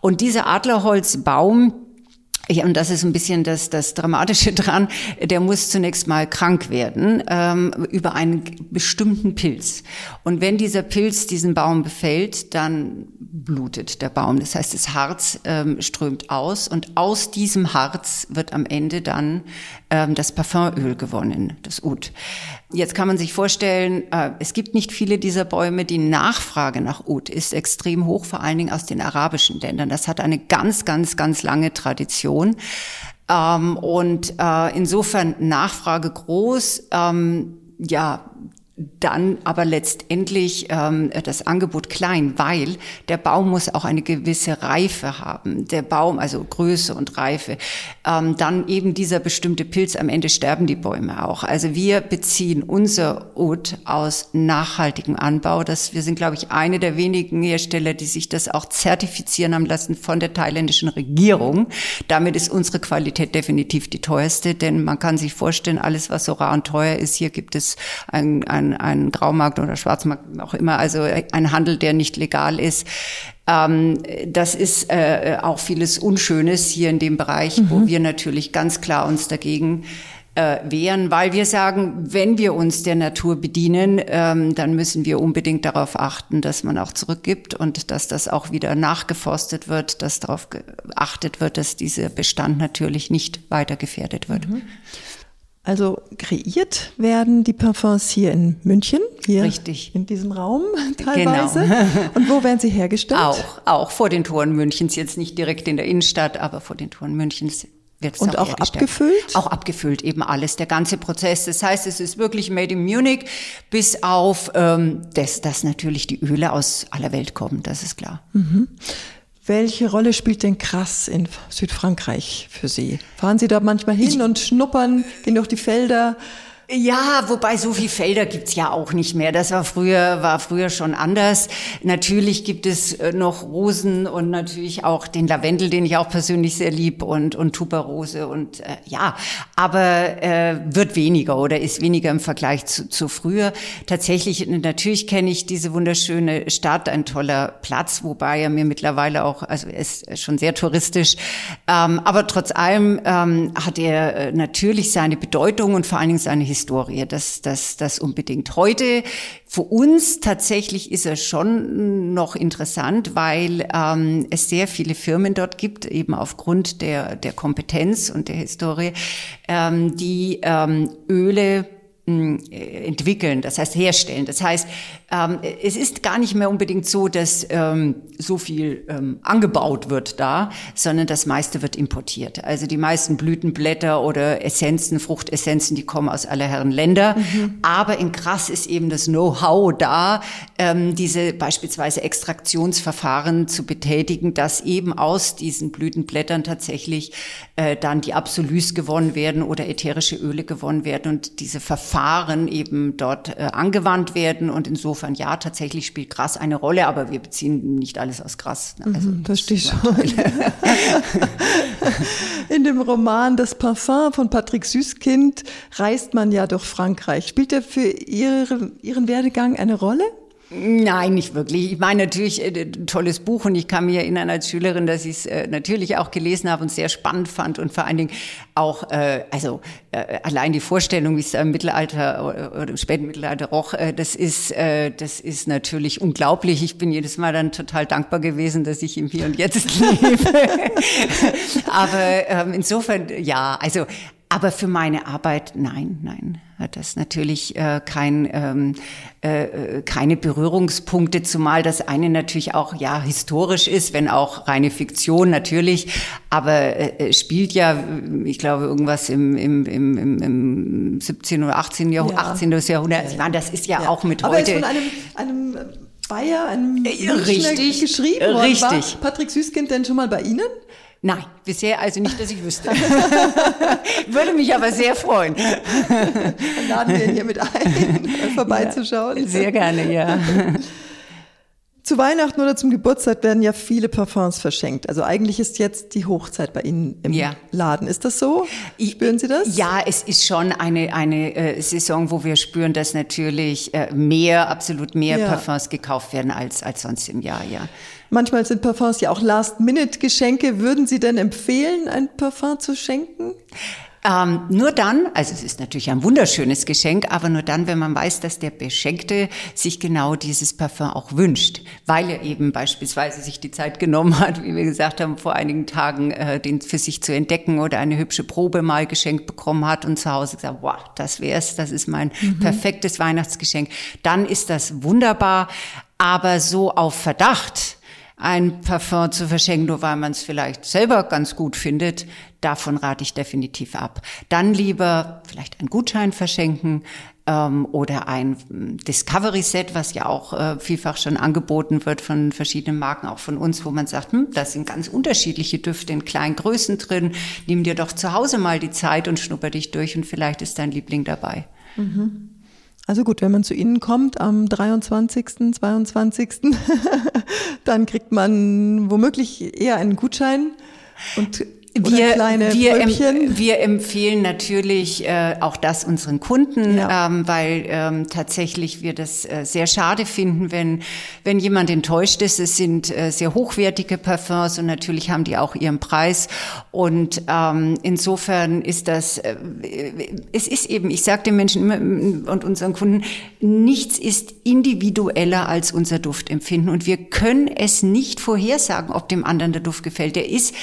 Und dieser Adlerholzbaum, ja, und das ist ein bisschen das, das Dramatische dran. Der muss zunächst mal krank werden ähm, über einen bestimmten Pilz. Und wenn dieser Pilz diesen Baum befällt, dann blutet der Baum. Das heißt, das Harz ähm, strömt aus und aus diesem Harz wird am Ende dann ähm, das Parfumöl gewonnen, das Oud. Jetzt kann man sich vorstellen, äh, es gibt nicht viele dieser Bäume. Die Nachfrage nach Oud ist extrem hoch, vor allen Dingen aus den arabischen Ländern. Das hat eine ganz, ganz, ganz lange Tradition. Ähm, und äh, insofern Nachfrage groß. Ähm, ja, dann aber letztendlich ähm, das Angebot klein, weil der Baum muss auch eine gewisse Reife haben. Der Baum, also Größe und Reife. Ähm, dann eben dieser bestimmte Pilz, am Ende sterben die Bäume auch. Also wir beziehen unser Oat aus nachhaltigem Anbau. Das, wir sind, glaube ich, eine der wenigen Hersteller, die sich das auch zertifizieren haben lassen von der thailändischen Regierung. Damit ist unsere Qualität definitiv die teuerste, denn man kann sich vorstellen, alles, was so rar und teuer ist, hier gibt es ein, ein ein, ein Graumarkt oder Schwarzmarkt, auch immer, also ein Handel, der nicht legal ist. Ähm, das ist äh, auch vieles Unschönes hier in dem Bereich, mhm. wo wir natürlich ganz klar uns dagegen äh, wehren, weil wir sagen, wenn wir uns der Natur bedienen, ähm, dann müssen wir unbedingt darauf achten, dass man auch zurückgibt und dass das auch wieder nachgeforstet wird, dass darauf geachtet wird, dass dieser Bestand natürlich nicht weiter gefährdet wird. Mhm. Also kreiert werden die Parfums hier in München, hier Richtig. in diesem Raum teilweise. Genau. Und wo werden sie hergestellt? Auch, auch vor den Toren Münchens, jetzt nicht direkt in der Innenstadt, aber vor den Toren Münchens wird es Und auch, auch abgefüllt? Auch abgefüllt, eben alles, der ganze Prozess. Das heißt, es ist wirklich made in Munich, bis auf, ähm, dass, dass natürlich die Öle aus aller Welt kommen, das ist klar. Mhm. Welche Rolle spielt denn Krass in Südfrankreich für Sie? Fahren Sie da manchmal hin und schnuppern, gehen durch die Felder? Ja, wobei so viel Felder gibt's ja auch nicht mehr. Das war früher, war früher schon anders. Natürlich gibt es äh, noch Rosen und natürlich auch den Lavendel, den ich auch persönlich sehr lieb und, und Tuberose und äh, ja, aber äh, wird weniger oder ist weniger im Vergleich zu, zu früher. Tatsächlich, natürlich kenne ich diese wunderschöne Stadt, ein toller Platz, wobei er mir mittlerweile auch, also er ist schon sehr touristisch, ähm, aber trotz allem ähm, hat er äh, natürlich seine Bedeutung und vor allen Dingen seine Historie, das, das, das unbedingt. Heute für uns tatsächlich ist er schon noch interessant, weil ähm, es sehr viele Firmen dort gibt, eben aufgrund der, der Kompetenz und der Historie, ähm, die ähm, Öle äh, entwickeln, das heißt herstellen. Das heißt, ähm, es ist gar nicht mehr unbedingt so, dass ähm, so viel ähm, angebaut wird da, sondern das meiste wird importiert. Also die meisten Blütenblätter oder Essenzen, Fruchtessenzen, die kommen aus aller Herren Länder. Mhm. Aber in Krass ist eben das Know-how da, ähm, diese beispielsweise Extraktionsverfahren zu betätigen, dass eben aus diesen Blütenblättern tatsächlich äh, dann die Absolus gewonnen werden oder ätherische Öle gewonnen werden und diese Verfahren Verfahren eben dort äh, angewandt werden. Und insofern, ja, tatsächlich spielt Gras eine Rolle, aber wir beziehen nicht alles aus Gras. Ne? Also, mhm, verstehe schon. In dem Roman Das Parfum von Patrick Süßkind reist man ja durch Frankreich. Spielt er für ihre, Ihren Werdegang eine Rolle? Nein, nicht wirklich. Ich meine natürlich äh, ein tolles Buch und ich kann mich erinnern als Schülerin, dass ich es äh, natürlich auch gelesen habe und sehr spannend fand und vor allen Dingen auch, äh, also äh, allein die Vorstellung, wie es im Mittelalter oder im späten Mittelalter roch, äh, das ist, äh, das ist natürlich unglaublich. Ich bin jedes Mal dann total dankbar gewesen, dass ich im Hier und Jetzt lebe. Aber ähm, insofern, ja, also aber für meine Arbeit, nein, nein, hat das natürlich äh, kein, ähm, äh, keine Berührungspunkte, zumal das eine natürlich auch ja historisch ist, wenn auch reine Fiktion natürlich, aber äh, spielt ja, ich glaube, irgendwas im, im, im, im, im 17. oder 18. Jahrhundert, ja. 18. Jahrhundert. Ja, ja. Das ist ja, ja. auch mit aber heute. Von einem, einem Bayer, einem äh, richtig, geschrieben worden. Richtig. War Patrick Süßkind denn schon mal bei Ihnen? Nein, bisher also nicht, dass ich wüsste. Würde mich aber sehr freuen. Dann laden wir ihn hier mit ein, vorbeizuschauen. Ja, sehr gerne, ja. Zu Weihnachten oder zum Geburtstag werden ja viele Parfums verschenkt. Also eigentlich ist jetzt die Hochzeit bei Ihnen im ja. Laden. Ist das so? Spüren Sie das? Ja, es ist schon eine, eine äh, Saison, wo wir spüren, dass natürlich äh, mehr, absolut mehr ja. Parfums gekauft werden als, als sonst im Jahr, ja. Manchmal sind Parfums ja auch Last-Minute-Geschenke. Würden Sie denn empfehlen, ein Parfum zu schenken? Ähm, nur dann, also es ist natürlich ein wunderschönes Geschenk, aber nur dann, wenn man weiß, dass der Beschenkte sich genau dieses Parfum auch wünscht, weil er eben beispielsweise sich die Zeit genommen hat, wie wir gesagt haben, vor einigen Tagen äh, den für sich zu entdecken oder eine hübsche Probe mal geschenkt bekommen hat und zu Hause gesagt, wow, das wär's, das ist mein mhm. perfektes Weihnachtsgeschenk. Dann ist das wunderbar, aber so auf Verdacht, ein Parfum zu verschenken, nur weil man es vielleicht selber ganz gut findet, davon rate ich definitiv ab. Dann lieber vielleicht einen Gutschein verschenken ähm, oder ein Discovery Set, was ja auch äh, vielfach schon angeboten wird von verschiedenen Marken, auch von uns, wo man sagt, hm, da sind ganz unterschiedliche Düfte in kleinen Größen drin. Nimm dir doch zu Hause mal die Zeit und schnupper dich durch und vielleicht ist dein Liebling dabei. Mhm. Also gut, wenn man zu Ihnen kommt am 23., 22., dann kriegt man womöglich eher einen Gutschein und wir, wir, em, wir empfehlen natürlich äh, auch das unseren Kunden, ja. ähm, weil ähm, tatsächlich wir das äh, sehr schade finden, wenn, wenn jemand enttäuscht ist. Es sind äh, sehr hochwertige Parfums und natürlich haben die auch ihren Preis. Und ähm, insofern ist das, äh, es ist eben, ich sage den Menschen immer und unseren Kunden, nichts ist individueller als unser Duftempfinden. Und wir können es nicht vorhersagen, ob dem anderen der Duft gefällt. Der ist,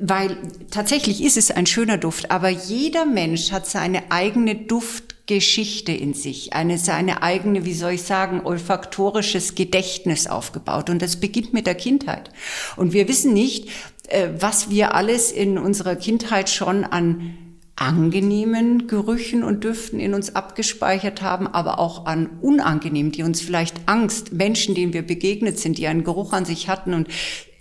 weil weil tatsächlich ist es ein schöner Duft, aber jeder Mensch hat seine eigene Duftgeschichte in sich, eine seine eigene, wie soll ich sagen, olfaktorisches Gedächtnis aufgebaut und das beginnt mit der Kindheit. Und wir wissen nicht, äh, was wir alles in unserer Kindheit schon an angenehmen Gerüchen und Düften in uns abgespeichert haben, aber auch an unangenehmen, die uns vielleicht Angst, Menschen, denen wir begegnet sind, die einen Geruch an sich hatten und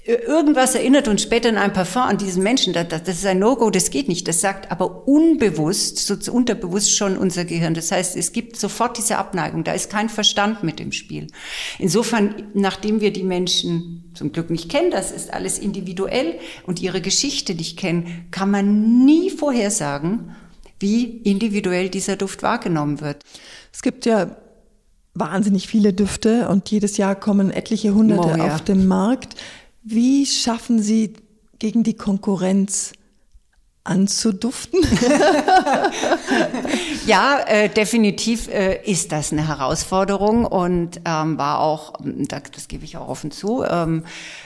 irgendwas erinnert uns später in einem Parfum an diesen Menschen. Das, das ist ein No-Go, das geht nicht. Das sagt aber unbewusst, so unterbewusst schon unser Gehirn. Das heißt, es gibt sofort diese Abneigung. Da ist kein Verstand mit im Spiel. Insofern, nachdem wir die Menschen zum Glück nicht kennen, das ist alles individuell und ihre Geschichte nicht kennen, kann man nie vorhersagen, wie individuell dieser Duft wahrgenommen wird. Es gibt ja wahnsinnig viele Düfte und jedes Jahr kommen etliche Hunderte oh, ja. auf den Markt. Wie schaffen Sie gegen die Konkurrenz anzuduften? ja, äh, definitiv äh, ist das eine Herausforderung und ähm, war auch, das, das gebe ich auch offen zu, ähm,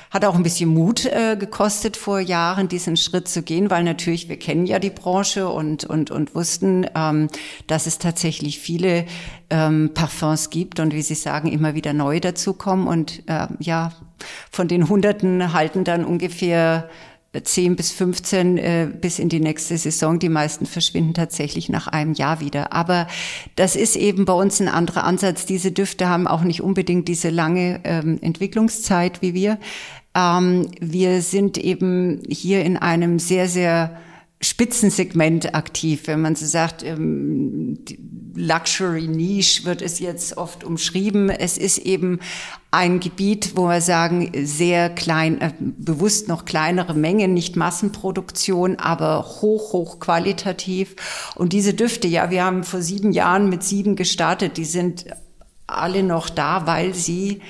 hat auch ein bisschen Mut äh, gekostet vor Jahren, diesen Schritt zu gehen, weil natürlich wir kennen ja die Branche und und und wussten, ähm, dass es tatsächlich viele ähm, Parfums gibt und wie Sie sagen immer wieder neu dazukommen und äh, ja von den Hunderten halten dann ungefähr 10 bis 15 äh, bis in die nächste Saison. Die meisten verschwinden tatsächlich nach einem Jahr wieder. Aber das ist eben bei uns ein anderer Ansatz. Diese Düfte haben auch nicht unbedingt diese lange ähm, Entwicklungszeit wie wir. Ähm, wir sind eben hier in einem sehr, sehr Spitzensegment aktiv. Wenn man so sagt, ähm, Luxury Niche wird es jetzt oft umschrieben. Es ist eben ein Gebiet, wo wir sagen, sehr klein, äh, bewusst noch kleinere Mengen, nicht Massenproduktion, aber hoch, hoch qualitativ. Und diese Düfte, ja, wir haben vor sieben Jahren mit sieben gestartet, die sind alle noch da, weil sie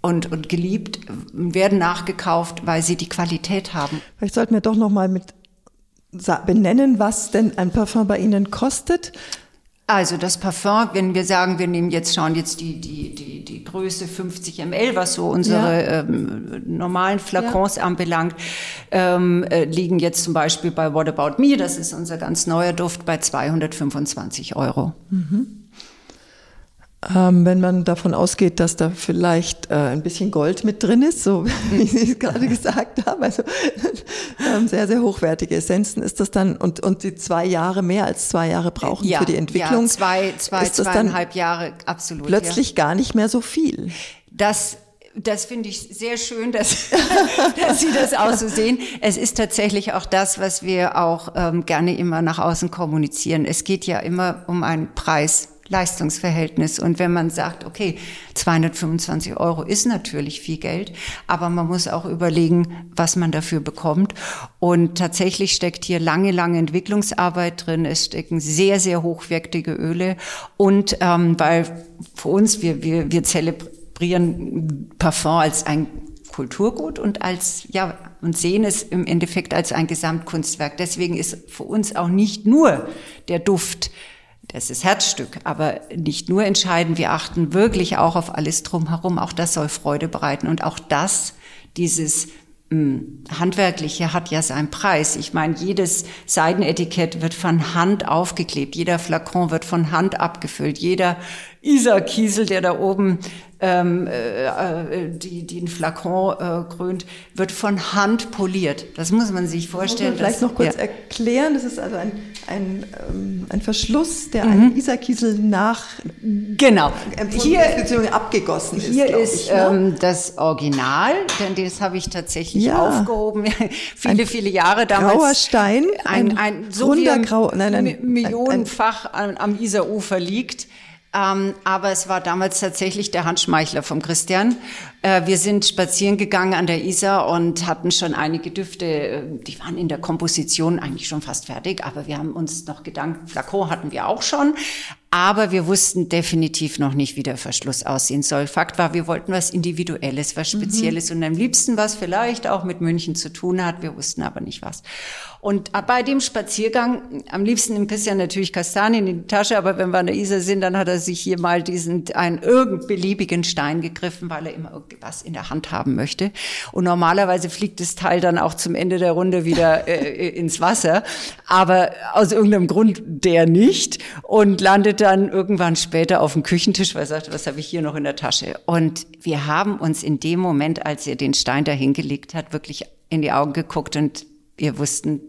und, und geliebt werden nachgekauft, weil sie die Qualität haben. Vielleicht sollten wir doch noch mal mit benennen, was denn ein Parfum bei Ihnen kostet? Also das Parfum, wenn wir sagen, wir nehmen jetzt, schauen jetzt die, die, die, die Größe 50 ml, was so unsere ja. ähm, normalen Flakons ja. anbelangt, ähm, äh, liegen jetzt zum Beispiel bei What About Me, das ist unser ganz neuer Duft, bei 225 Euro. Mhm. Ähm, wenn man davon ausgeht, dass da vielleicht äh, ein bisschen Gold mit drin ist, so wie Sie es gerade gesagt haben, also ähm, sehr, sehr hochwertige Essenzen, ist das dann, und, und die zwei Jahre, mehr als zwei Jahre brauchen ja, für die Entwicklung. Ja, zwei, zwei, ist das zweieinhalb Jahre, absolut. Plötzlich ja. gar nicht mehr so viel. Das das finde ich sehr schön, dass, dass Sie das auch so sehen. Es ist tatsächlich auch das, was wir auch ähm, gerne immer nach außen kommunizieren. Es geht ja immer um einen Preis. Leistungsverhältnis. Und wenn man sagt, okay, 225 Euro ist natürlich viel Geld, aber man muss auch überlegen, was man dafür bekommt. Und tatsächlich steckt hier lange, lange Entwicklungsarbeit drin. Es stecken sehr, sehr hochwertige Öle. Und ähm, weil für uns, wir, wir, wir zelebrieren Parfum als ein Kulturgut und als, ja, und sehen es im Endeffekt als ein Gesamtkunstwerk. Deswegen ist für uns auch nicht nur der Duft das ist Herzstück, aber nicht nur entscheiden, wir achten wirklich auch auf alles drumherum. Auch das soll Freude bereiten und auch das, dieses hm, Handwerkliche hat ja seinen Preis. Ich meine, jedes Seidenetikett wird von Hand aufgeklebt, jeder Flakon wird von Hand abgefüllt, jeder Isar-Kiesel, der da oben ähm, äh, äh, die, den Flakon äh, krönt, wird von Hand poliert. Das muss man sich vorstellen. Muss man vielleicht dass, noch kurz ja. erklären. Das ist also ein, ein, ähm, ein Verschluss, der mhm. einen Isar-Kiesel nach genau hier beziehungsweise abgegossen ist. Hier ist ich, ne? ähm, das Original, denn das habe ich tatsächlich ja. aufgehoben. viele, ein viele Jahre damals. Grauer Stein, ein, ein, ein so runder Grau, nein, nein, millionenfach ein, am Isarufer liegt. Ähm, aber es war damals tatsächlich der Handschmeichler vom Christian. Äh, wir sind spazieren gegangen an der Isar und hatten schon einige Düfte, äh, die waren in der Komposition eigentlich schon fast fertig, aber wir haben uns noch gedankt, Flakon hatten wir auch schon, aber wir wussten definitiv noch nicht, wie der Verschluss aussehen soll. Fakt war, wir wollten was Individuelles, was Spezielles mhm. und am liebsten was vielleicht auch mit München zu tun hat. Wir wussten aber nicht was. Und bei dem Spaziergang, am liebsten nimmt Christian natürlich Kastanien in die Tasche, aber wenn wir an der Isar sind, dann hat er sich hier mal diesen, einen irgend beliebigen Stein gegriffen, weil er immer irgendwas in der Hand haben möchte. Und normalerweise fliegt das Teil dann auch zum Ende der Runde wieder äh, ins Wasser, aber aus irgendeinem Grund der nicht und landet dann irgendwann später auf dem Küchentisch, weil er sagt, was habe ich hier noch in der Tasche? Und wir haben uns in dem Moment, als er den Stein dahingelegt hat, wirklich in die Augen geguckt und wir wussten,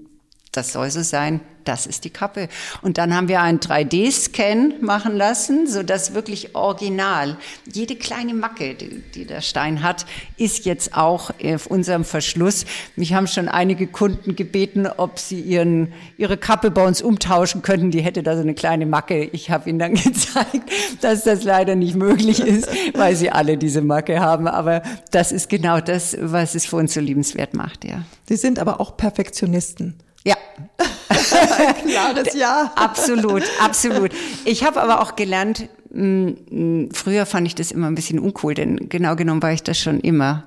das soll so sein, das ist die Kappe. Und dann haben wir einen 3D-Scan machen lassen, so dass wirklich original jede kleine Macke, die, die, der Stein hat, ist jetzt auch auf unserem Verschluss. Mich haben schon einige Kunden gebeten, ob sie ihren, ihre Kappe bei uns umtauschen könnten. Die hätte da so eine kleine Macke. Ich habe ihnen dann gezeigt, dass das leider nicht möglich ist, weil sie alle diese Macke haben. Aber das ist genau das, was es für uns so liebenswert macht, ja. Sie sind aber auch Perfektionisten. Ja. Klares Ja. Absolut, absolut. Ich habe aber auch gelernt, früher fand ich das immer ein bisschen uncool, denn genau genommen war ich das schon immer.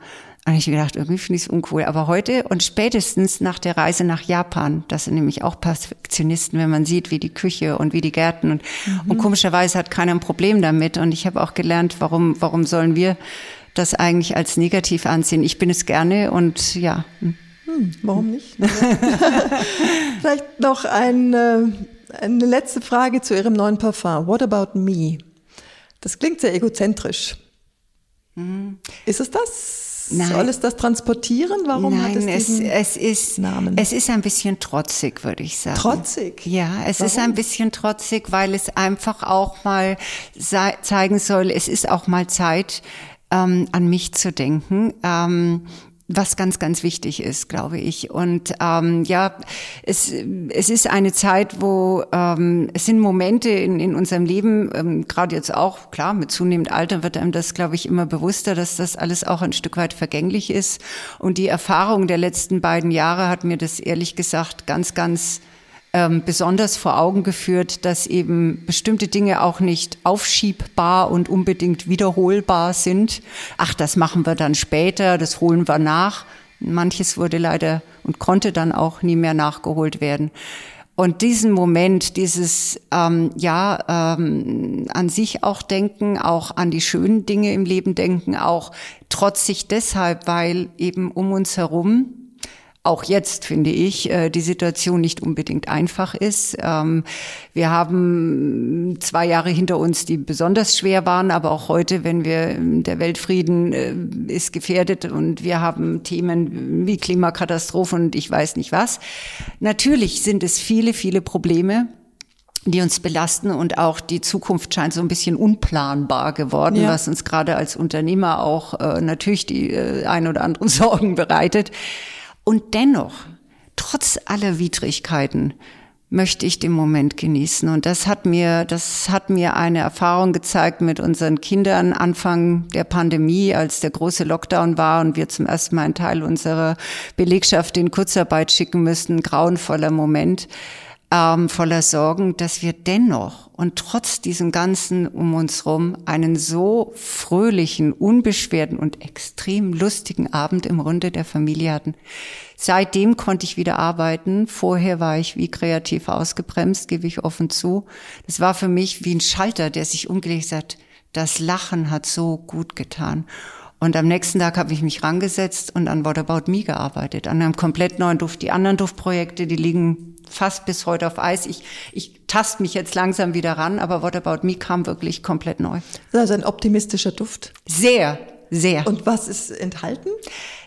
Und ich gedacht, irgendwie finde ich es uncool. Aber heute und spätestens nach der Reise nach Japan, das sind nämlich auch Perfektionisten, wenn man sieht, wie die Küche und wie die Gärten und, mhm. und komischerweise hat keiner ein Problem damit. Und ich habe auch gelernt, warum, warum sollen wir das eigentlich als negativ ansehen? Ich bin es gerne und ja. Hm. Warum nicht? Vielleicht noch eine, eine letzte Frage zu Ihrem neuen Parfum. What about me? Das klingt sehr egozentrisch. Mhm. Ist es das? Nein. Soll es das transportieren? Warum Nein, hat es, es ist, Namen? Es ist ein bisschen trotzig, würde ich sagen. Trotzig? Ja, es Warum? ist ein bisschen trotzig, weil es einfach auch mal zeigen soll, es ist auch mal Zeit, ähm, an mich zu denken. Ähm, was ganz, ganz wichtig ist, glaube ich. Und ähm, ja, es, es ist eine Zeit, wo ähm, es sind Momente in, in unserem Leben, ähm, gerade jetzt auch, klar, mit zunehmendem Alter wird einem das, glaube ich, immer bewusster, dass das alles auch ein Stück weit vergänglich ist. Und die Erfahrung der letzten beiden Jahre hat mir das ehrlich gesagt ganz, ganz ähm, besonders vor Augen geführt, dass eben bestimmte Dinge auch nicht aufschiebbar und unbedingt wiederholbar sind. Ach, das machen wir dann später, das holen wir nach. Manches wurde leider und konnte dann auch nie mehr nachgeholt werden. Und diesen Moment, dieses ähm, ja ähm, an sich auch denken, auch an die schönen Dinge im Leben denken, auch trotzig deshalb, weil eben um uns herum auch jetzt finde ich, äh, die Situation nicht unbedingt einfach ist. Ähm, wir haben zwei Jahre hinter uns, die besonders schwer waren, aber auch heute, wenn wir, der Weltfrieden äh, ist gefährdet und wir haben Themen wie Klimakatastrophe und ich weiß nicht was. Natürlich sind es viele, viele Probleme die uns belasten und auch die Zukunft scheint so ein bisschen unplanbar geworden, ja. was uns gerade als Unternehmer auch äh, natürlich die äh, ein oder anderen Sorgen bereitet. Und dennoch, trotz aller Widrigkeiten, möchte ich den Moment genießen. Und das hat mir, das hat mir eine Erfahrung gezeigt mit unseren Kindern Anfang der Pandemie, als der große Lockdown war und wir zum ersten Mal einen Teil unserer Belegschaft in Kurzarbeit schicken müssten. Grauenvoller Moment ähm, voller Sorgen, dass wir dennoch und trotz diesem Ganzen um uns rum einen so fröhlichen, unbeschwerten und extrem lustigen Abend im Runde der Familie hatten. Seitdem konnte ich wieder arbeiten. Vorher war ich wie kreativ ausgebremst, gebe ich offen zu. Das war für mich wie ein Schalter, der sich umgelegt hat. Das Lachen hat so gut getan. Und am nächsten Tag habe ich mich rangesetzt und an What About Me gearbeitet, an einem komplett neuen Duft. Die anderen Duftprojekte, die liegen fast bis heute auf Eis. Ich, ich tast mich jetzt langsam wieder ran, aber What About Me kam wirklich komplett neu. Also ein optimistischer Duft. Sehr, sehr. Und was ist enthalten?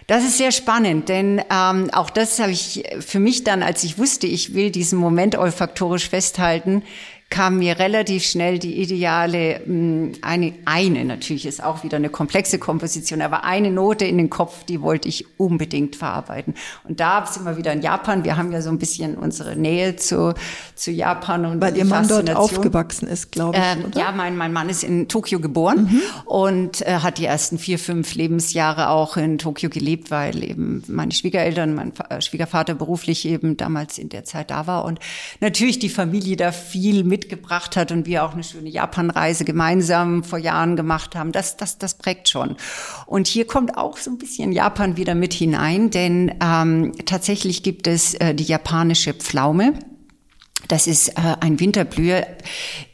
Das ist sehr spannend, denn ähm, auch das habe ich für mich dann, als ich wusste, ich will diesen Moment olfaktorisch festhalten, kam mir relativ schnell die ideale, hm, eine, eine natürlich ist auch wieder eine komplexe Komposition, aber eine Note in den Kopf, die wollte ich unbedingt verarbeiten. Und da sind wir wieder in Japan. Wir haben ja so ein bisschen unsere Nähe zu, zu Japan und Weil Ihr Mann dort aufgewachsen ist, glaube ich. Ähm, ja, mein, mein Mann ist in Tokio geboren mhm. und äh, hat die ersten vier, fünf Lebensjahre auch in Tokio gelebt, weil eben meine Schwiegereltern, mein äh, Schwiegervater beruflich eben damals in der Zeit da war und natürlich die Familie da viel mit mitgebracht hat und wir auch eine schöne Japanreise gemeinsam vor Jahren gemacht haben, das, das, das prägt schon. Und hier kommt auch so ein bisschen Japan wieder mit hinein, denn ähm, tatsächlich gibt es äh, die japanische Pflaume. Das ist äh, ein Winterblüher,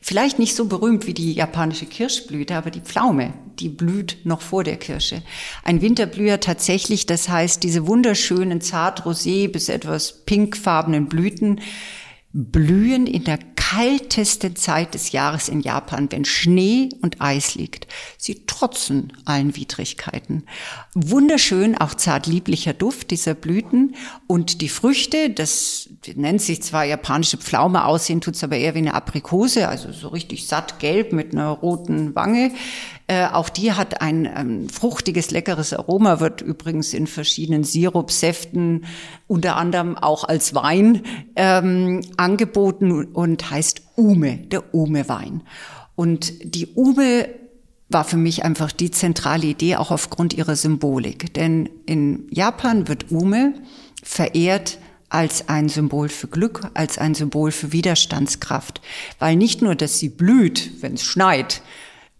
vielleicht nicht so berühmt wie die japanische Kirschblüte, aber die Pflaume, die blüht noch vor der Kirsche. Ein Winterblüher tatsächlich, das heißt, diese wunderschönen zart rosé bis etwas pinkfarbenen Blüten blühen in der kaltesten Zeit des Jahres in Japan, wenn Schnee und Eis liegt. Sie trotzen allen Widrigkeiten. Wunderschön, auch zart lieblicher Duft dieser Blüten und die Früchte, das nennt sich zwar japanische Pflaume, aussehen tut's aber eher wie eine Aprikose, also so richtig satt gelb mit einer roten Wange. Äh, auch die hat ein ähm, fruchtiges, leckeres Aroma, wird übrigens in verschiedenen Sirupsäften, unter anderem auch als Wein ähm, angeboten und heißt Ume, der Ume-Wein. Und die Ume war für mich einfach die zentrale Idee, auch aufgrund ihrer Symbolik. Denn in Japan wird Ume verehrt als ein Symbol für Glück, als ein Symbol für Widerstandskraft. Weil nicht nur, dass sie blüht, wenn es schneit,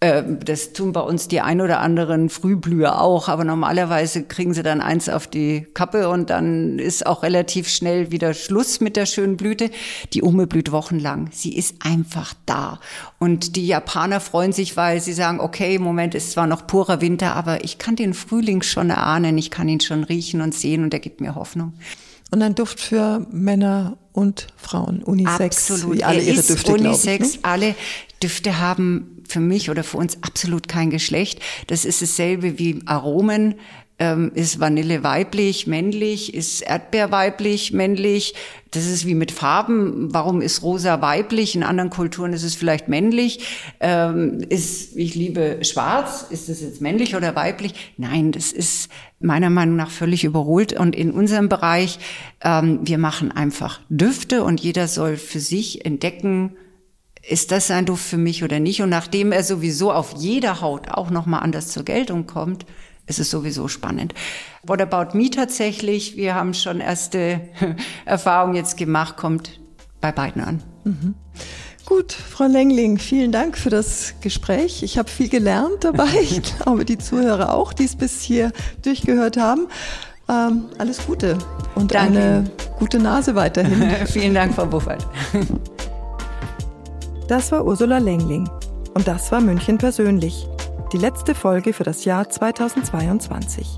das tun bei uns die ein oder anderen Frühblüher auch, aber normalerweise kriegen sie dann eins auf die Kappe und dann ist auch relativ schnell wieder Schluss mit der schönen Blüte. Die Ume blüht wochenlang. Sie ist einfach da. Und die Japaner freuen sich, weil sie sagen, okay, im Moment ist zwar noch purer Winter, aber ich kann den Frühling schon erahnen, ich kann ihn schon riechen und sehen und er gibt mir Hoffnung. Und ein Duft für Männer und Frauen, Unisex, Absolut. wie alle er ihre Düfte, Unisex, ich, ne? alle Düfte haben für mich oder für uns absolut kein Geschlecht. Das ist dasselbe wie Aromen. Ähm, ist Vanille weiblich, männlich? Ist Erdbeer weiblich, männlich? Das ist wie mit Farben. Warum ist rosa weiblich? In anderen Kulturen ist es vielleicht männlich. Ähm, ist, ich liebe schwarz. Ist es jetzt männlich oder weiblich? Nein, das ist meiner Meinung nach völlig überholt. Und in unserem Bereich, ähm, wir machen einfach Düfte und jeder soll für sich entdecken, ist das ein Duft für mich oder nicht? Und nachdem er sowieso auf jeder Haut auch nochmal anders zur Geltung kommt, ist es sowieso spannend. What about me tatsächlich? Wir haben schon erste Erfahrungen jetzt gemacht, kommt bei beiden an. Mhm. Gut, Frau Lengling, vielen Dank für das Gespräch. Ich habe viel gelernt dabei. Ich glaube, die Zuhörer auch, die es bis hier durchgehört haben. Ähm, alles Gute und Danke. eine gute Nase weiterhin. vielen Dank, Frau Buffert. Das war Ursula Lengling. Und das war München persönlich. Die letzte Folge für das Jahr 2022.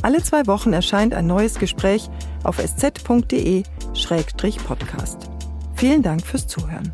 Alle zwei Wochen erscheint ein neues Gespräch auf sz.de-podcast. Vielen Dank fürs Zuhören.